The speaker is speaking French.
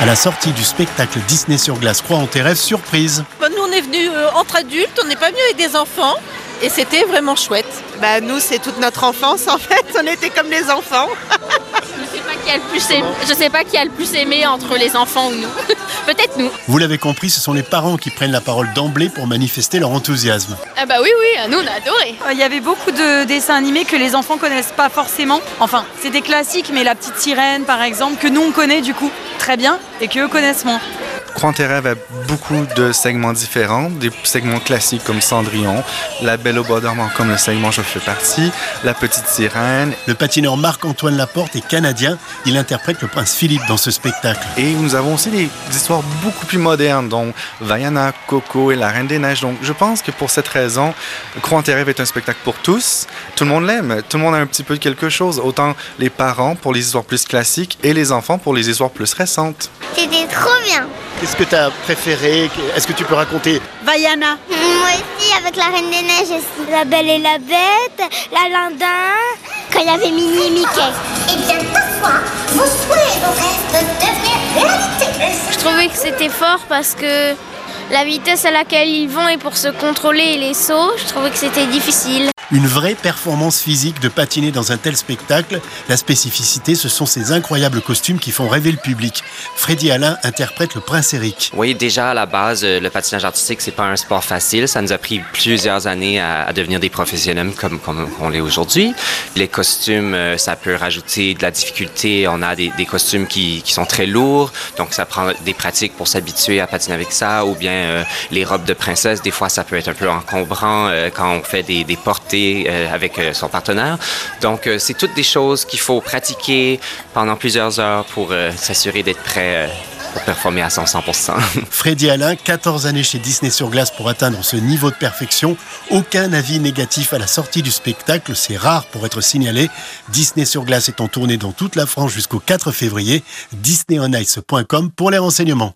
À la sortie du spectacle Disney sur glace Croix en tes rêves, surprise. Bah, nous, on est venus euh, entre adultes, on n'est pas venu avec des enfants. Et c'était vraiment chouette. Bah, nous, c'est toute notre enfance en fait. On était comme les enfants. Je sais pas qui a le plus aimé, je sais pas qui a le plus aimé entre les enfants ou nous. Peut-être nous. Vous l'avez compris, ce sont les parents qui prennent la parole d'emblée pour manifester leur enthousiasme. Ah bah oui oui, nous on a adoré. Euh, Il y avait beaucoup de dessins animés que les enfants connaissent pas forcément. Enfin, c'est des classiques, mais la petite sirène par exemple, que nous on connaît du coup très bien et qu'eux connaissent moins. Croix tes rêves a beaucoup de segments différents, des segments classiques comme Cendrillon, La Belle au bois dormant comme le segment Je fais partie, La Petite Sirène. Le patineur Marc-Antoine Laporte est canadien. Il interprète le prince Philippe dans ce spectacle. Et nous avons aussi des, des histoires beaucoup plus modernes, dont Vaiana, Coco et La Reine des Neiges. Donc je pense que pour cette raison, Croix tes rêves est un spectacle pour tous. Tout le monde l'aime, tout le monde a un petit peu de quelque chose. Autant les parents pour les histoires plus classiques et les enfants pour les histoires plus récentes. C'était trop bien. Qu'est-ce que tu as préféré? Est-ce que tu peux raconter? Vaiana. Moi aussi, avec la Reine des Neiges, aussi. la Belle et la Bête, la Landin, quand il y avait Minnie et Mickey. Eh bien, parfois, vos souhaits et vos rêves peuvent devenir réalité. Je trouvais que c'était fort parce que la vitesse à laquelle ils vont et pour se contrôler et les sauts, je trouvais que c'était difficile. Une vraie performance physique de patiner dans un tel spectacle. La spécificité, ce sont ces incroyables costumes qui font rêver le public. Freddy Alain interprète le prince Eric. Oui, déjà à la base, euh, le patinage artistique, c'est pas un sport facile. Ça nous a pris plusieurs années à, devenir des professionnels comme, on l'est aujourd'hui. Les costumes, euh, ça peut rajouter de la difficulté. On a des, costumes qui, sont très lourds, donc ça prend des pratiques pour s'habituer à patiner avec ça. Ou bien euh, les robes de princesse, des fois, ça peut être un peu encombrant quand on fait des portées euh, avec euh, son partenaire. Donc, euh, c'est toutes des choses qu'il faut pratiquer pendant plusieurs heures pour s'assurer d'être prêt. pour performer à 100 100%. Freddy Alain, 14 années chez Disney sur glace pour atteindre ce niveau de perfection. Aucun avis négatif à la sortie du spectacle, c'est rare pour être signalé. Disney sur glace est en tournée dans toute la France jusqu'au 4 février. DisneyOnIce.com pour les renseignements.